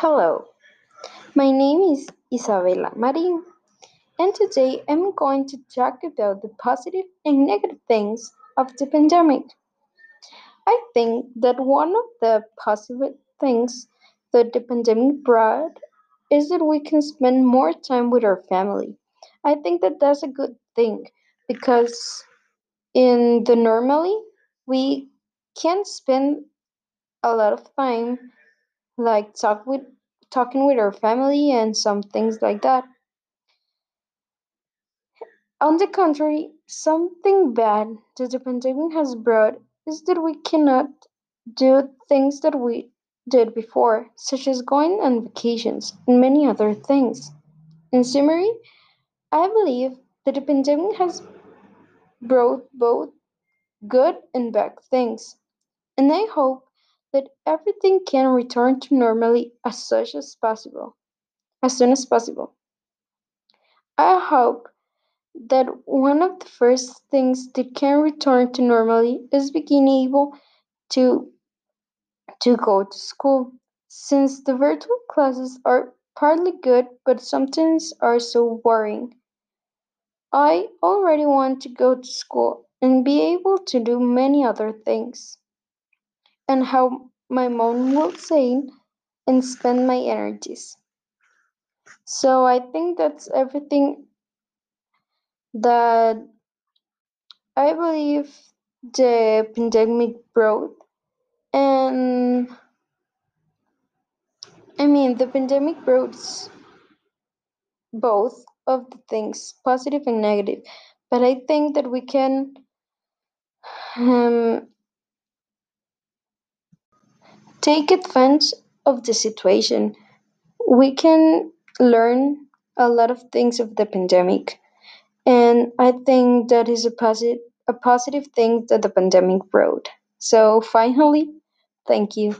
Hello, my name is Isabella Marin, and today I'm going to talk about the positive and negative things of the pandemic. I think that one of the positive things that the pandemic brought is that we can spend more time with our family. I think that that's a good thing because in the normally we can spend a lot of time like talk with talking with our family and some things like that. On the contrary, something bad that the pandemic has brought is that we cannot do things that we did before, such as going on vacations and many other things. In summary, I believe that the pandemic has brought both good and bad things, and I hope that everything can return to normally as such as possible, as soon as possible. I hope that one of the first things that can return to normally is being able to to go to school, since the virtual classes are partly good but sometimes are so boring. I already want to go to school and be able to do many other things, and how my mom will say and spend my energies. So I think that's everything that I believe the pandemic brought. And I mean, the pandemic brought both of the things, positive and negative. But I think that we can um, take advantage of the situation. We can learn a lot of things of the pandemic. And I think that is a positive, a positive thing that the pandemic brought. So finally, thank you.